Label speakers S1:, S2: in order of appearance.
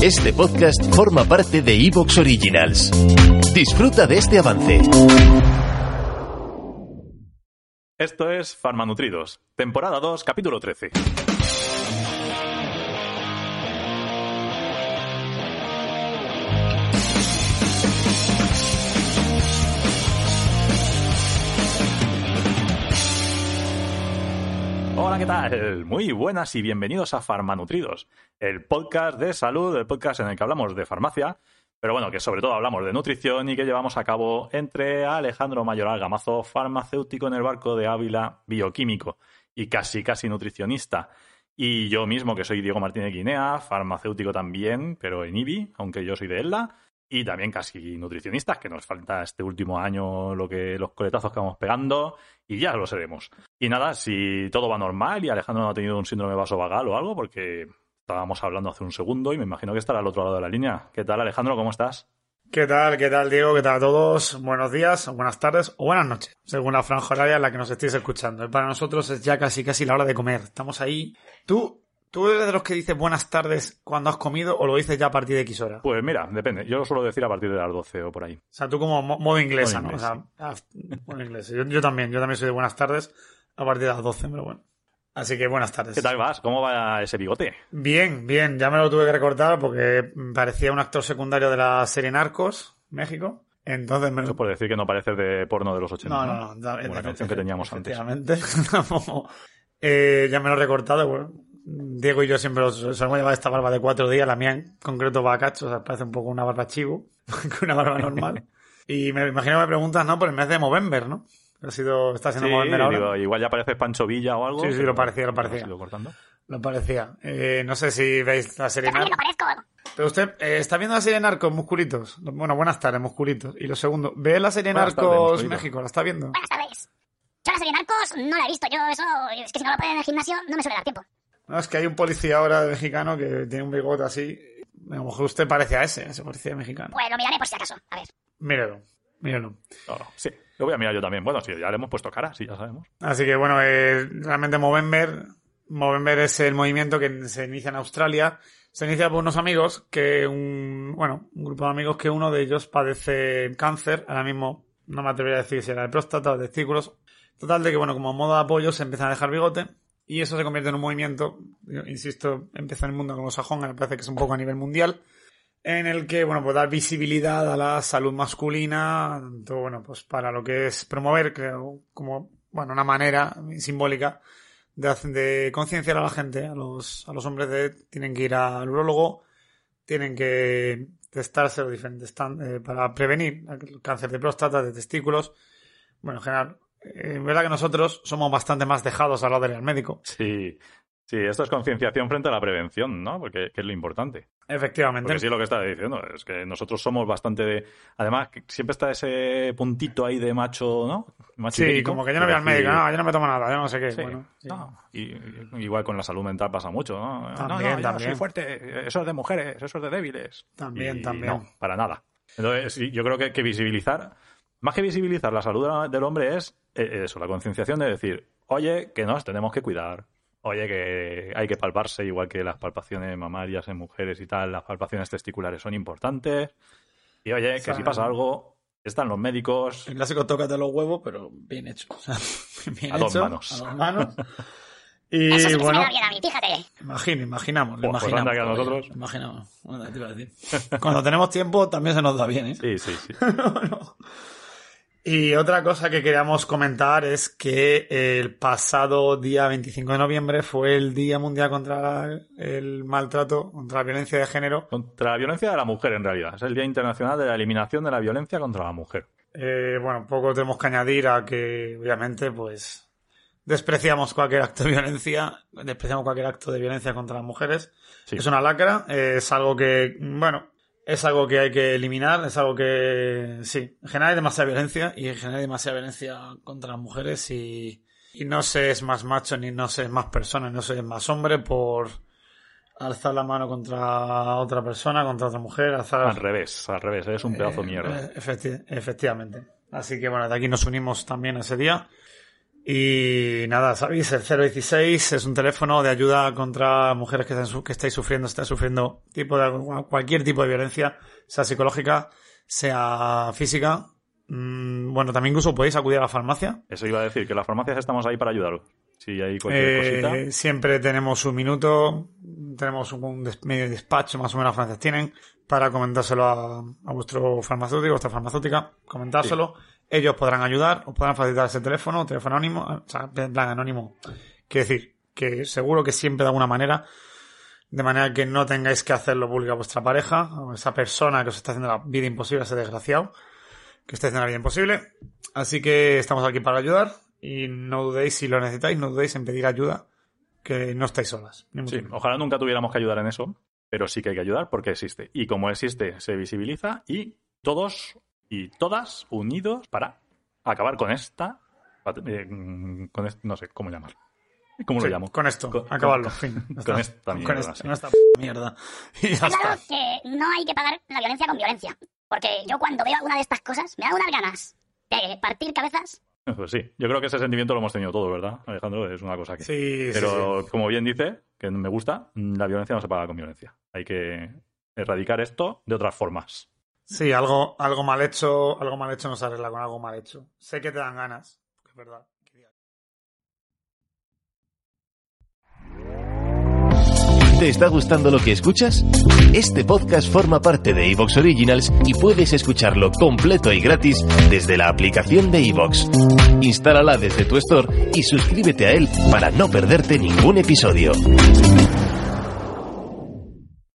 S1: Este podcast forma parte de Evox Originals. Disfruta de este avance.
S2: Esto es Farmanutridos, temporada 2, capítulo 13. Hola, ¿qué tal? Muy buenas y bienvenidos a Farmanutridos, el podcast de salud, el podcast en el que hablamos de farmacia, pero bueno, que sobre todo hablamos de nutrición y que llevamos a cabo entre Alejandro Mayoral Gamazo, farmacéutico en el barco de Ávila, bioquímico y casi casi nutricionista, y yo mismo, que soy Diego Martínez Guinea, farmacéutico también, pero en IBI, aunque yo soy de ELA, y también casi nutricionistas, que nos falta este último año lo que los coletazos que vamos pegando, y ya lo seremos. Y nada, si todo va normal y Alejandro no ha tenido un síndrome vasovagal o algo, porque estábamos hablando hace un segundo y me imagino que estará al otro lado de la línea. ¿Qué tal, Alejandro? ¿Cómo estás?
S3: ¿Qué tal? ¿Qué tal, Diego? ¿Qué tal a todos? Buenos días, buenas tardes o buenas noches, según la franja horaria en la que nos estéis escuchando. Y para nosotros es ya casi casi la hora de comer. Estamos ahí. ¿Tú, tú eres de los que dices buenas tardes cuando has comido o lo dices ya a partir de X hora?
S2: Pues mira, depende. Yo lo suelo decir a partir de las 12 o por ahí.
S3: O sea, tú como mo- modo inglesa,
S2: Modo
S3: ¿no?
S2: inglés,
S3: o sea, ah, modo inglés. Yo, yo también, yo también soy de buenas tardes a partir de las 12, pero bueno. Así que buenas tardes.
S2: ¿Qué tal vas? ¿Cómo va ese bigote?
S3: Bien, bien, ya me lo tuve que recortar porque parecía un actor secundario de la serie Narcos, México. Entonces me
S2: Eso por decir que no pareces de porno de los 80.
S3: No, no, no.
S2: Como la canción que teníamos antes.
S3: efectivamente. Eh, ya me lo he recortado. bueno, Diego y yo siempre los, solemos llevar esta barba de cuatro días. La mía en concreto va a cacho. O sea, parece un poco una barba chivo que una barba normal. y me imagino que me preguntas, ¿no? Por el mes de Movember, ¿no? Ha sido, está siendo
S2: Sí,
S3: Movember ahora.
S2: digo, igual ya pareces Pancho Villa o algo.
S3: Sí, sí, lo parecía, lo parecía.
S2: has ido cortando.
S3: Lo parecía. Eh, no sé si veis la serie Narcos.
S4: lo parezco.
S3: Pero usted eh, está viendo la serie Narcos, musculitos. Bueno, buenas tardes, musculitos. Y lo segundo, ¿ve la serie
S2: Buenas tardes,
S3: Narcos
S2: musculito.
S3: México? ¿La está viendo?
S4: Buenas tardes. Yo la serie Narcos no la he visto. Yo eso, es que si no lo ponen en el gimnasio no me suele dar tiempo.
S3: No, es que hay un policía ahora mexicano que tiene un bigote así. A lo mejor usted parece a ese, ese policía mexicano.
S4: Pues lo miraré por si acaso. A ver.
S3: Mírelo, mírelo.
S2: Claro, sí, lo voy a mirar yo también. Bueno, sí, ya le hemos puesto cara, sí, ya sabemos.
S3: Así que bueno, eh, realmente Movember, Movember es el movimiento que se inicia en Australia. Se inicia por unos amigos que un, bueno, un grupo de amigos que uno de ellos padece cáncer. Ahora mismo no me atrevería a decir si era de próstata o de testículos. Total de que bueno, como modo de apoyo se empiezan a dejar bigote y eso se convierte en un movimiento, yo insisto, empieza en el mundo anglosajón, me parece que es un poco a nivel mundial, en el que, bueno, pues dar visibilidad a la salud masculina, tanto, bueno, pues para lo que es promover, creo, como, bueno, una manera simbólica de, concienciar a la gente, a los, a los hombres de tienen que ir al urólogo, tienen que testarse los diferentes eh, para prevenir el cáncer de próstata, de testículos. Bueno, en general, eh, en verdad que nosotros somos bastante más dejados a la del médico.
S2: Sí, sí, esto es concienciación frente a la prevención, ¿no? Porque que es lo importante.
S3: Efectivamente.
S2: Porque sí, lo que está diciendo es que nosotros somos bastante de. Además, siempre está ese puntito ahí de macho, ¿no? Macho
S3: Sí, como que yo no voy al médico, no, yo no me tomo nada, yo no sé qué.
S2: Sí,
S3: Bueno, sí.
S2: no, y, igual con la salud mental pasa mucho, ¿no? no,
S3: También,
S2: no, yo
S3: también.
S2: soy fuerte, eso es de mujeres, eso es de débiles.
S3: También,
S2: Y
S3: también.
S2: No, para nada. Entonces, yo creo que, que visibilizar, más que visibilizar la salud del hombre es eh, eso, la concienciación de decir, oye, que nos tenemos que cuidar, oye, que hay que palparse, igual que las palpaciones mamarias en mujeres y tal, las palpaciones testiculares son importantes, y oye, que
S3: sea,
S2: si pasa algo, están los médicos,
S3: El clásico tócate los huevos, pero bien hecho. O sea, bien
S2: A dos
S3: hecho,
S2: manos.
S3: A dos manos. Y
S4: Eso sí que
S3: bueno,
S4: a mí, fíjate.
S3: imagina, imaginamos, lo
S2: pues
S3: imaginamos.
S2: anda que a
S3: todavía,
S2: nosotros-
S3: lo Imaginamos. Bueno, te iba a decir. Cuando tenemos tiempo también se nos da bien, ¿eh?
S2: sí, sí, sí.
S3: Y otra cosa que queríamos comentar es que el pasado día 25 de noviembre fue el Día Mundial contra el Maltrato, contra la Violencia de Género.
S2: Contra la violencia de la mujer, en realidad. Es el Día Internacional de la Eliminación de la Violencia contra la Mujer.
S3: Eh, bueno, poco tenemos que añadir a que, obviamente, pues despreciamos cualquier acto de violencia, despreciamos cualquier acto de violencia contra las mujeres.
S2: Sí.
S3: Es una lacra, eh, es algo que, bueno, es algo que hay que eliminar, es algo que, sí, en general hay demasiada violencia y en general hay demasiada violencia contra las mujeres y, y no se es más macho ni no se es más persona, no se es más hombre por alzar la mano contra otra persona, contra otra mujer, alzar...
S2: Al revés, al revés, eres un pedazo de mierda.
S3: Eh, efecti- efectivamente. Así que bueno, de aquí nos unimos también a ese día. Y nada, sabéis, el 016 es un teléfono de ayuda contra mujeres que, están que estáis sufriendo, están sufriendo tipo de, cualquier tipo de violencia, sea psicológica, sea física. Mm, bueno, también incluso podéis acudir a la farmacia.
S2: Eso iba a decir, que las farmacias estamos ahí para ayudaros. Si hay cualquier
S3: Eh,
S2: cosita.
S3: siempre tenemos un minuto, tenemos un, des- medio despacho, más o menos las farmacias tienen, para comentárselo a, a vuestro farmacéutico, vuestra farmacéutica, comentárselo. Ellos podrán ayudar, os podrán facilitar ese teléfono, teléfono anónimo, o sea, en plan anónimo. Quiero decir, que seguro que siempre de alguna manera, de manera que no tengáis que hacerlo público a vuestra pareja, o esa persona que os está haciendo la vida imposible, ese desgraciado, que está haciendo la vida imposible. Así que estamos aquí para ayudar y no dudéis, si lo necesitáis, no dudéis en pedir ayuda, que no estáis solas.
S2: Sí, ojalá nunca tuviéramos que ayudar en eso, pero sí que hay que ayudar porque existe. Y como existe, se visibiliza y todos y todas unidos para acabar con esta. eh, con est- no sé cómo llamar. ¿Cómo
S3: Sí,
S2: lo llamo?
S3: Con esto,
S2: Con-
S3: acabarlo,
S2: con-
S3: fin.
S2: Con
S3: está.
S2: esta
S3: Con
S2: mierda,
S3: esta,
S2: sí.
S3: con esta mierda. Y ya
S4: claro
S3: está.
S4: que no hay que pagar la violencia con violencia. Porque yo cuando veo alguna de estas cosas, me da unas ganas de partir cabezas.
S2: Pues sí, yo creo que ese sentimiento lo hemos tenido todos, ¿verdad, Alejandro? Es una cosa que.
S3: Sí, sí,
S2: Pero
S3: sí.
S2: como bien dice, que me gusta, la violencia no se paga con violencia. Hay que erradicar esto de otras formas.
S3: Sí, algo, algo mal hecho, algo mal hecho no se arregla con algo mal hecho. Sé que te dan ganas, es verdad.
S1: ¿Te está gustando lo que escuchas? Este podcast forma parte de Evox Originals y puedes escucharlo completo y gratis desde la aplicación de Evox. Instálala desde tu store y suscríbete a él para no perderte ningún episodio.